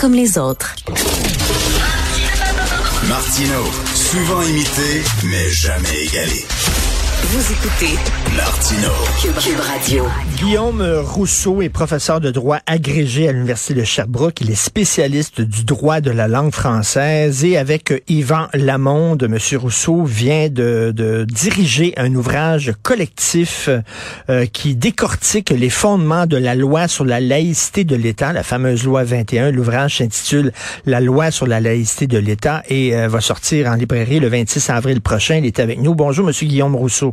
comme les autres. Martino, souvent imité, mais jamais égalé. Vous écoutez Martino. Cube, Radio. Guillaume Rousseau est professeur de droit agrégé à l'Université de Sherbrooke. Il est spécialiste du droit de la langue française et avec Yvan Lamonde, Monsieur Rousseau vient de, diriger un ouvrage collectif euh, qui décortique les fondements de la loi sur la laïcité de l'État, la fameuse loi 21. L'ouvrage s'intitule La loi sur la laïcité de l'État et euh, va sortir en librairie le 26 avril prochain. Il est avec nous. Bonjour, Monsieur Guillaume Rousseau.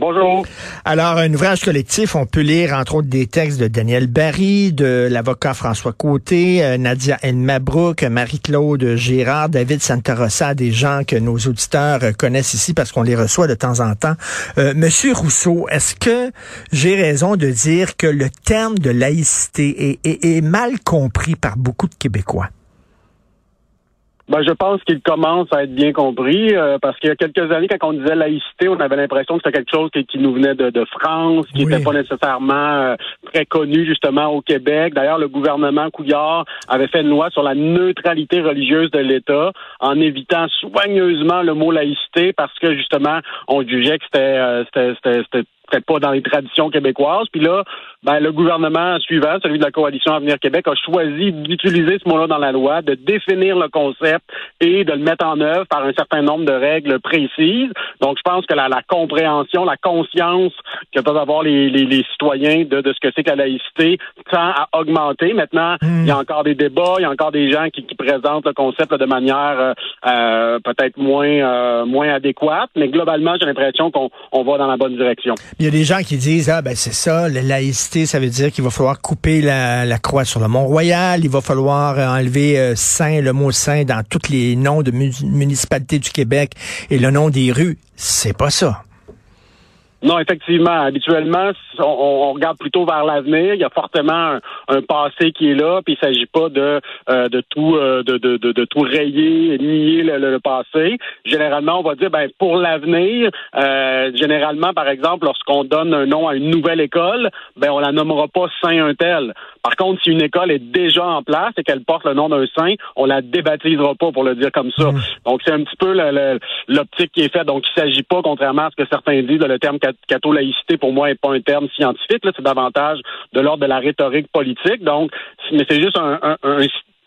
Bonjour. Alors, un ouvrage collectif, on peut lire entre autres des textes de Daniel Barry, de l'avocat François Côté, euh, Nadia El Mabrouk, Marie-Claude Gérard, David Santarossa, des gens que nos auditeurs euh, connaissent ici parce qu'on les reçoit de temps en temps. Euh, Monsieur Rousseau, est-ce que j'ai raison de dire que le terme de laïcité est mal compris par beaucoup de Québécois? Ben, je pense qu'il commence à être bien compris euh, parce qu'il y a quelques années, quand on disait laïcité, on avait l'impression que c'était quelque chose qui, nous venait de, de France, qui n'était pas nécessairement euh, très connu justement au Québec. D'ailleurs, le gouvernement Couillard avait fait une loi sur la neutralité religieuse de l'État en évitant soigneusement le mot laïcité parce que justement, on jugeait que c'était euh, c'était peut-être pas dans les traditions québécoises. Puis là, ben, le gouvernement suivant, celui de la coalition Avenir Québec, a choisi d'utiliser ce mot-là dans la loi, de définir le concept et de le mettre en œuvre par un certain nombre de règles précises. Donc, je pense que la, la compréhension, la conscience que peuvent avoir les, les, les citoyens de, de, ce que c'est que la laïcité tend à augmenter. Maintenant, il y a encore des débats, il y a encore des gens qui, qui présentent le concept de manière euh, euh peut-être moins euh, moins adéquate, mais globalement, j'ai l'impression qu'on on va dans la bonne direction. Il y a des gens qui disent ah ben c'est ça, la laïcité, ça veut dire qu'il va falloir couper la, croix sur le Mont-Royal, il va falloir euh, enlever euh, saint, le mot saint dans tous les noms de municipalités du Québec et le nom des rues. C'est pas ça. Non, effectivement. Habituellement, on, regarde plutôt vers l'avenir. Il y a fortement un, passé qui est là, puis il s'agit pas de euh, de tout euh, de, de, de, tout rayer, nier le, passé. Généralement, on va dire ben pour l'avenir. Euh, généralement, par exemple, lorsqu'on donne un nom à une nouvelle école, ben on la nommera pas Saint un tel. Par contre, si une école est déjà en place et qu'elle porte le nom d'un saint, on la débaptisera pas pour le dire comme ça. Mmh. Donc c'est un petit peu l'optique qui est faite. Donc il s'agit pas, contrairement à ce que certains disent, de le terme catholaïcité, pour moi, n'est pas un terme scientifique. C'est davantage de l'ordre de la rhétorique politique. Donc, mais c'est juste un,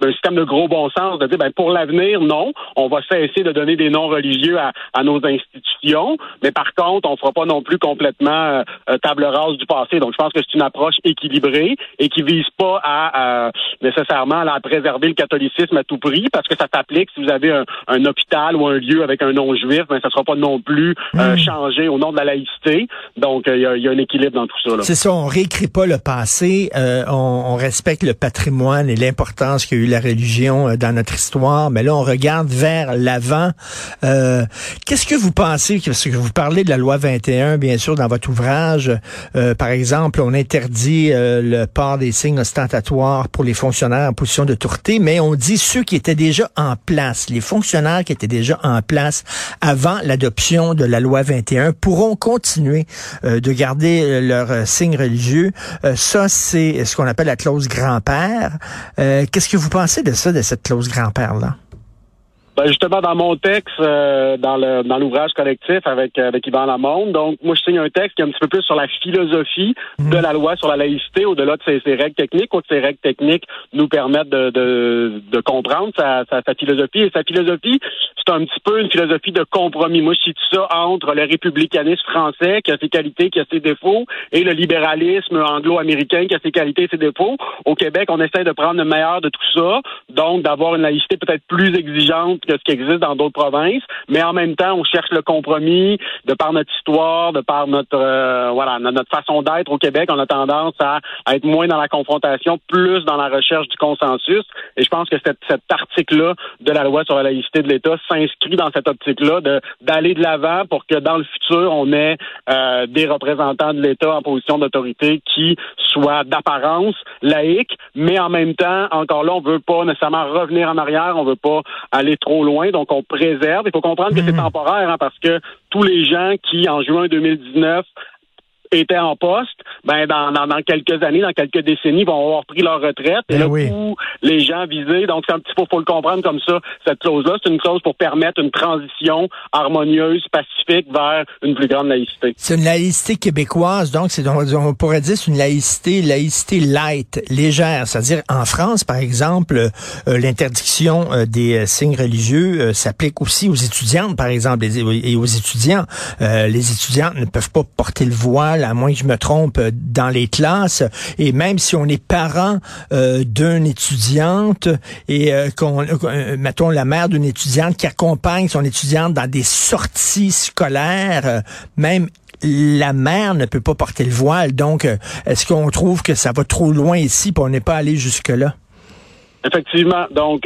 un système de gros bon sens de dire ben pour l'avenir non, on va cesser de donner des noms religieux à, à nos institutions, mais par contre on fera pas non plus complètement euh, euh, table rase du passé. Donc je pense que c'est une approche équilibrée et qui vise pas à, nécessairement à préserver le catholicisme à tout prix parce que ça s'applique si vous avez un, un, hôpital ou un lieu avec un nom juif, ben ça sera pas non plus euh, hmm. changé au nom de la laïcité. Donc il y, a, y, a un équilibre dans tout ça. C'est ça, on réécrit pas le passé, on, on respecte le patrimoine et l'importance qu'il y a eu la religion euh, dans notre histoire, mais là, on regarde vers l'avant. Euh, qu'est-ce que vous pensez, parce que vous parlez de la loi 21, bien sûr, dans votre ouvrage, euh, par exemple, on interdit le port des signes ostentatoires pour les fonctionnaires en position de tourté, mais on dit ceux qui étaient déjà en place, les fonctionnaires qui étaient déjà en place avant l'adoption de la loi 21 pourront continuer de garder leurs signes religieux. ça, c'est ce qu'on appelle la clause grand-père. Qu'est-ce que vous pensez de ça, de cette clause grand-père-là? Ben justement, dans mon texte, euh, dans le dans l'ouvrage collectif avec avec Yvan Lamonde, donc moi je signe un texte qui est un petit peu plus sur la philosophie mhm. de la loi sur la laïcité, au-delà de ces, règles techniques, où ces règles techniques nous permettent de, de, de comprendre sa, sa, sa, philosophie. Et sa philosophie, c'est un petit peu une philosophie de compromis. Moi, je situe ça entre le républicanisme français, qui a ses qualités, qui a ses défauts, et le libéralisme anglo-américain, qui a ses qualités et ses défauts. Au Québec, on essaie de prendre le meilleur de tout ça, donc d'avoir une laïcité peut-être plus exigeante que ce qui existe dans d'autres provinces, mais en même temps, on cherche le compromis de par notre histoire, de par notre euh, voilà notre façon d'être au Québec. On a tendance à, être moins dans la confrontation, plus dans la recherche du consensus. Et je pense que cette, cet article-là de la loi sur la laïcité de l'État s'inscrit dans cette optique-là de d'aller de l'avant pour que dans le futur, on ait euh, des représentants de l'État en position d'autorité qui soient d'apparence laïque, mais en même temps, encore là, on veut pas nécessairement revenir en arrière, on veut pas aller trop loin, donc on préserve. Il faut comprendre que c'est hmm. temporaire, hein, parce que tous les gens qui, en juin 2019, étaient en poste, ben dans, dans, dans, quelques années, dans quelques décennies, vont avoir pris leur retraite. Et Ben là, oui. tous les gens visés, donc c'est un petit peu, faut le comprendre comme ça, cette clause-là, c'est une clause pour permettre une transition harmonieuse, pacifique vers une plus grande laïcité. C'est une laïcité québécoise, donc c'est on, pourrait dire c'est une laïcité, laïcité light, légère. C'est-à-dire en France, par exemple, euh, l'interdiction euh, des euh, signes religieux euh, s'applique aussi aux étudiantes, par exemple, et, aux étudiants. Euh, les étudiantes ne peuvent pas porter le voile, à moins que je me trompe, euh, dans les classes. Et même si on est parent euh, d'une étudiante et euh, qu'on, mettons, la mère d'une étudiante qui accompagne son étudiante dans des sorties scolaires, même la mère ne peut pas porter le voile. Donc, est-ce qu'on trouve que ça va trop loin ici, puis on n'est pas allé jusque-là? Effectivement. Donc,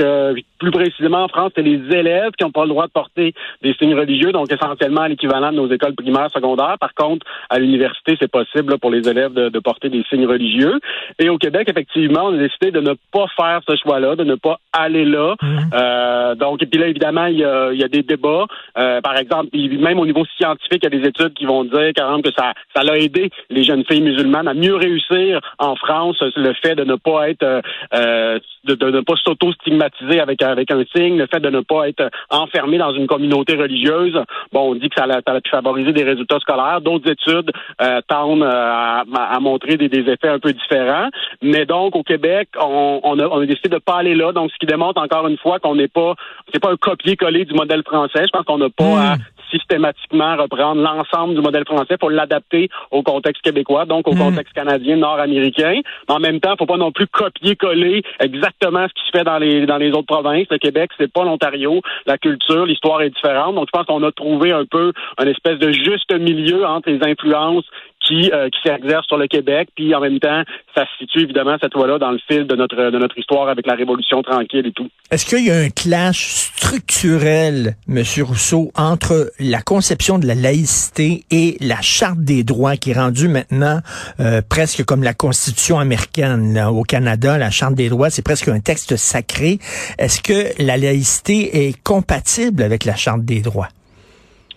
plus précisément, en France, c'est les élèves qui n'ont pas le droit de porter des signes religieux, donc essentiellement l'équivalent de nos écoles primaires, secondaires. Par contre, à l'université, c'est possible là, pour les élèves de, de, porter des signes religieux. Et au Québec, effectivement, on a décidé de ne pas faire ce choix-là, de ne pas aller là. Mmh. Euh, donc, et puis là, évidemment, il y a, il y a des débats. Euh, par exemple, même au niveau scientifique, il y a des études qui vont dire quand même que ça, ça l'a aidé les jeunes filles musulmanes à mieux réussir en France, le fait de ne pas être euh, de, de, ne pas s'auto-stigmatiser avec avec un signe, le fait de ne pas être enfermé dans une communauté religieuse. Bon, on dit que ça a, ça a pu favoriser des résultats scolaires. D'autres études euh, tendent à, à, montrer des, des, effets un peu différents. Mais donc, au Québec, on, on, a, on a décidé de pas aller là. Donc, ce qui démontre encore une fois qu'on n'est pas, c'est pas un copier-coller du modèle français. Je pense qu'on n'a pas mmh. à systématiquement reprendre l'ensemble du modèle français pour l'adapter au contexte québécois, donc au mmh. contexte canadien, nord-américain. Mais en même temps, il faut pas non plus copier-coller exactement ce qui se fait dans les dans les autres provinces. Le Québec, c'est pas l'Ontario. La culture, l'histoire est différente. Donc, je pense qu'on a trouvé un peu un espèce de juste milieu entre les influences qui, euh, qui s'exerce sur le Québec, puis en même temps, ça se situe évidemment cette fois-là dans le fil de notre de notre histoire avec la Révolution tranquille et tout. Est-ce qu'il y a un clash structurel, Monsieur Rousseau, entre la conception de la laïcité et la Charte des droits qui est rendue maintenant euh, presque comme la Constitution américaine là, au Canada, la Charte des droits, c'est presque un texte sacré. Est-ce que la laïcité est compatible avec la Charte des droits?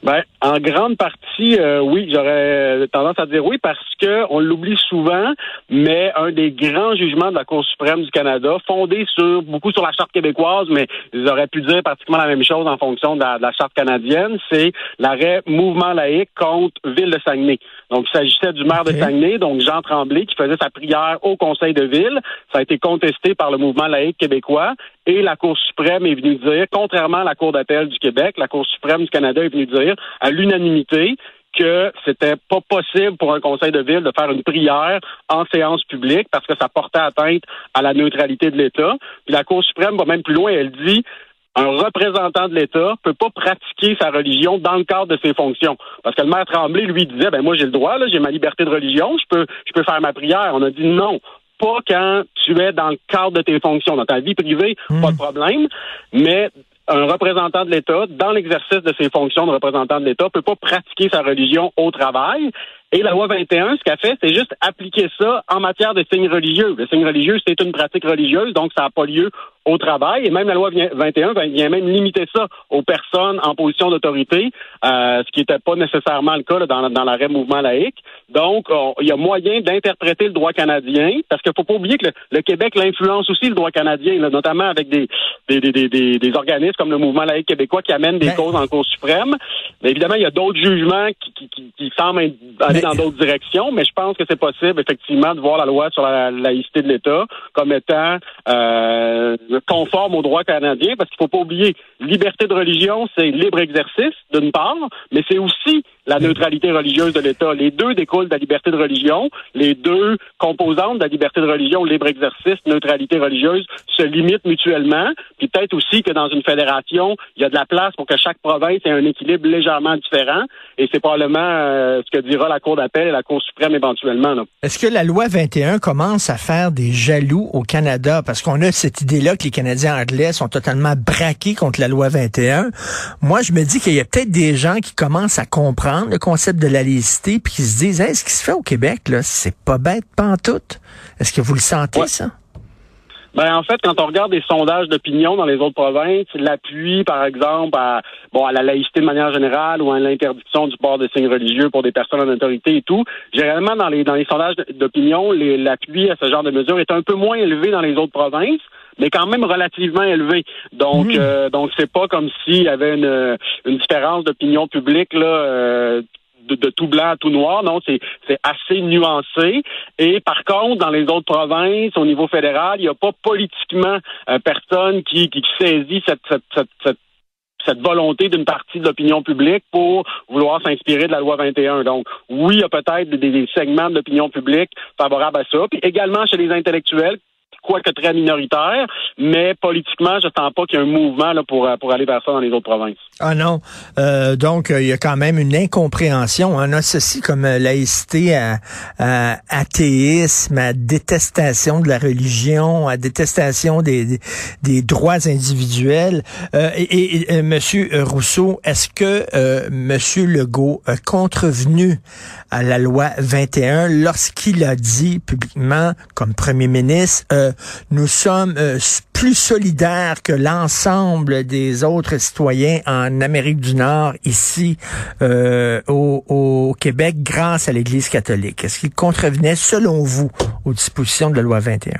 Ben, en grande partie, euh, oui, j'aurais tendance à dire oui parce que on l'oublie souvent, mais un des grands jugements de la Cour suprême du Canada, fondé sur beaucoup sur la charte québécoise, mais ils auraient pu dire pratiquement la même chose en fonction de la, de la charte canadienne, c'est l'arrêt mouvement laïque contre Ville de Saguenay. Donc, il s'agissait du maire de Saguenay, donc Jean Tremblay, qui faisait sa prière au Conseil de ville. Ça a été contesté par le mouvement laïque québécois. Et la Cour suprême est venue dire, contrairement à la Cour d'appel du Québec, la Cour suprême du Canada est venue dire, à l'unanimité, que c'était pas possible pour un conseil de ville de faire une prière en séance publique parce que ça portait atteinte à la neutralité de l'État. Puis la Cour suprême va même plus loin, elle dit un représentant de l'État peut pas pratiquer sa religion dans le cadre de ses fonctions. Parce que le maire Tremblay, lui, disait, ben moi j'ai le droit, j'ai ma liberté de religion, je peux faire ma prière. On a dit non, pas quand tu es dans le cadre de tes fonctions. Dans ta vie privée, mmh. pas de problème. Mais un représentant de l'État, dans l'exercice de ses fonctions de représentant de l'État, peut pas pratiquer sa religion au travail. Et la loi 21, ce qu'elle fait, c'est juste appliquer ça en matière de signes religieux. Le signe religieux, c'est une pratique religieuse, donc ça n'a pas lieu au travail. Et même la loi 21 vient même limiter ça aux personnes en position d'autorité, euh, ce qui n'était pas nécessairement le cas là, dans, dans l'arrêt mouvement laïque. Donc, il y a moyen d'interpréter le droit canadien, parce qu'il faut pas oublier que le, le Québec l'influence aussi le droit canadien, là, notamment avec des des, des, des, des, organismes comme le mouvement laïque québécois qui amènent des Mais... causes en Cour suprême. Mais évidemment, il y a d'autres jugements qui, qui, qui, qui semblent aller mais... dans d'autres directions, mais je pense que c'est possible, effectivement, de voir la loi sur la laïcité de l'État comme étant euh, conforme au droit canadien, parce qu'il faut pas oublier, liberté de religion, c'est libre exercice, d'une part, mais c'est aussi la neutralité religieuse de l'État. Les deux découlent de la liberté de religion. Les deux composantes de la liberté de religion, libre exercice, neutralité religieuse, se limitent mutuellement. Puis peut-être aussi que dans une fédération, il y a de la place pour que chaque province ait un équilibre légèrement différent. Et c'est probablement euh, ce que dira la Cour d'appel et la Cour suprême éventuellement. Est-ce que la loi 21 commence à faire des jaloux au Canada? Parce qu'on a cette idée-là que les Canadiens anglais sont totalement braqués contre la loi 21. Moi, je me dis qu'il y a peut-être des gens qui commencent à comprendre le concept de la laïcité puis qui se disent hey, ce qui se fait au Québec là c'est pas bête pantoute. Est-ce que vous le sentez ouais. ça? Ben en fait, quand on regarde des sondages d'opinion dans les autres provinces, l'appui, par exemple, à bon à la laïcité de manière générale ou à l'interdiction du port de signes religieux pour des personnes en autorité et tout, généralement dans les dans les sondages d'opinion, l'appui à ce genre de mesures est un peu moins élevé dans les autres provinces mais quand même relativement élevé. Donc, mmh. euh, donc c'est pas comme s'il y avait une, une différence d'opinion publique là euh, de, tout blanc à tout noir. Non, c'est assez nuancé. Et par contre, dans les autres provinces, au niveau fédéral, il n'y a pas politiquement euh, personne qui, qui saisit cette, cette, cette, cette volonté d'une partie de l'opinion publique pour vouloir s'inspirer de la loi 21. Donc, oui, il y a peut-être des, des, segments de l'opinion publique favorables à ça. Puis également chez les intellectuels quoique très minoritaire, mais politiquement, je ne sens pas qu'il y ait un mouvement pour, pour aller vers ça dans les autres provinces. Ah non. Euh, donc, euh, il y a quand même une incompréhension. On a ceci comme euh, laïcité à, à, athéisme, à détestation de la religion, à détestation des, des, droits individuels. et, et, Monsieur Rousseau, est-ce que Monsieur Legault a contrevenu à la loi 21 lorsqu'il a dit publiquement, comme Premier ministre, nous sommes plus solidaires que l'ensemble des autres citoyens en Amérique du Nord, ici euh, au, Québec, grâce à l'Église catholique. Est-ce qu'il contrevenait, selon vous, aux dispositions de la loi 21?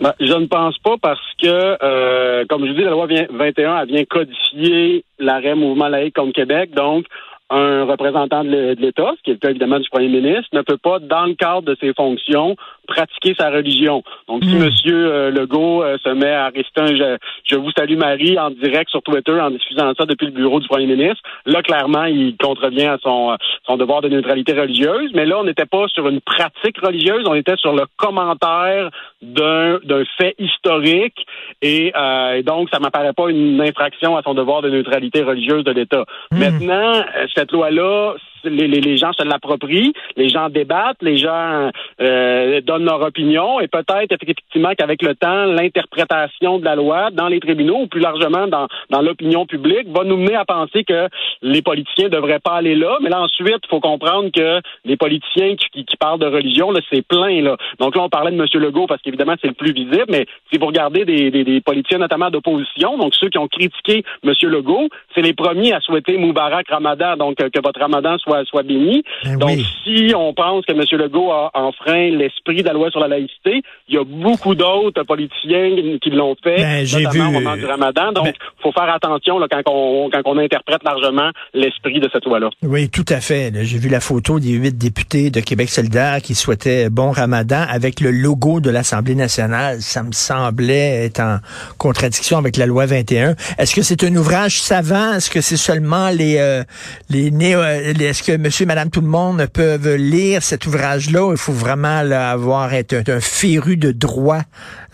Ben, je ne pense pas parce que, euh, comme je dis, la loi 21 a bien codifié l'arrêt mouvement laïque contre Québec. Donc, un représentant de l'État, ce qui est le cas évidemment du premier ministre, ne peut pas, dans le cadre de ses fonctions, pratiquer sa religion. Donc, si. Hmm. Legault euh, se met à réciter un je, vous salue Marie en direct sur Twitter en diffusant ça depuis le bureau du premier ministre, là, clairement, il contrevient à son, son devoir de neutralité religieuse. Mais là, on n'était pas sur une pratique religieuse, on était sur le commentaire d'un fait historique et, euh, donc, ça m'apparaît pas une infraction à son devoir de neutralité religieuse de l'État. Hmm. Maintenant, euh, cette loi-là, les, les, gens se l'approprient, les gens débattent, les gens euh, donnent leur opinion, et peut-être effectivement qu'avec le temps, l'interprétation de la loi dans les tribunaux ou plus largement dans, dans l'opinion publique va nous mener à penser que les politiciens devraient pas aller là. Mais là ensuite, il faut comprendre que les politiciens qui, qui, parlent de religion, là, c'est plein là. Donc là, on parlait de M. Legault parce qu'évidemment c'est le plus visible, mais si vous regardez des, des, des politiciens notamment d'opposition, donc ceux qui ont critiqué M. Legault, c'est les premiers à souhaiter Moubarak Ramadan, donc que votre Ramadan soit soit, béni. Ben Donc, si on pense que M. Legault a enfreint l'esprit de la loi sur la laïcité, il y a beaucoup d'autres politiciens qui l'ont fait, ben, notamment au moment du ramadan. Donc, il ben faut faire attention là, quand, on, quand on interprète largement l'esprit de cette loi-là. Oui, tout à fait. J'ai vu la photo des huit députés de Québec solidaire qui souhaitaient bon ramadan avec le logo de l'Assemblée nationale. Ça me semblait être en contradiction avec la loi 21. Est-ce que c'est un ouvrage savant? Est-ce que c'est seulement les, euh, les néo... Les, que monsieur, madame, tout le monde peuvent lire cet ouvrage-là? Il faut vraiment avoir être un, féru de droit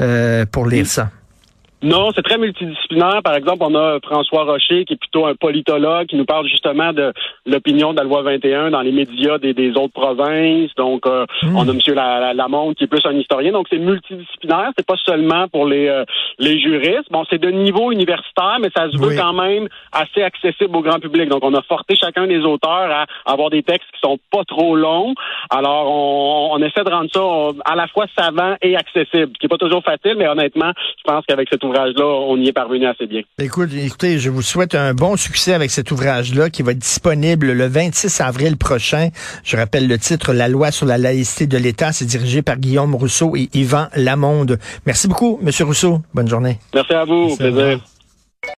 euh, pour lire ça. Non, c'est très multidisciplinaire. Par exemple, on a François Rocher, qui est plutôt un politologue, qui nous parle justement de l'opinion de la loi 21 dans les médias des, autres provinces. Donc, euh, hmm. on a M. Lamonde, qui est plus un historien. Donc, c'est multidisciplinaire. C'est pas seulement pour les euh, les juristes. Bon, c'est de niveau universitaire, mais ça se veut quand même assez accessible au grand public. Donc, on a forcé chacun des auteurs à avoir des textes qui sont pas trop longs. Alors, on, on essaie de rendre ça à la fois savant et accessible, ce qui est pas toujours facile, mais honnêtement, je pense qu'avec cet ouvrage là on y est parvenu assez bien. Écoute, écoutez, je vous souhaite un bon succès avec cet ouvrage-là qui va être disponible le 26 avril prochain. Je rappelle le titre, La loi sur la laïcité de l'État. C'est dirigé par Guillaume Rousseau et Yvan Lamonde. Merci beaucoup, Monsieur Rousseau. Bonne journée. Merci à vous. plaisir.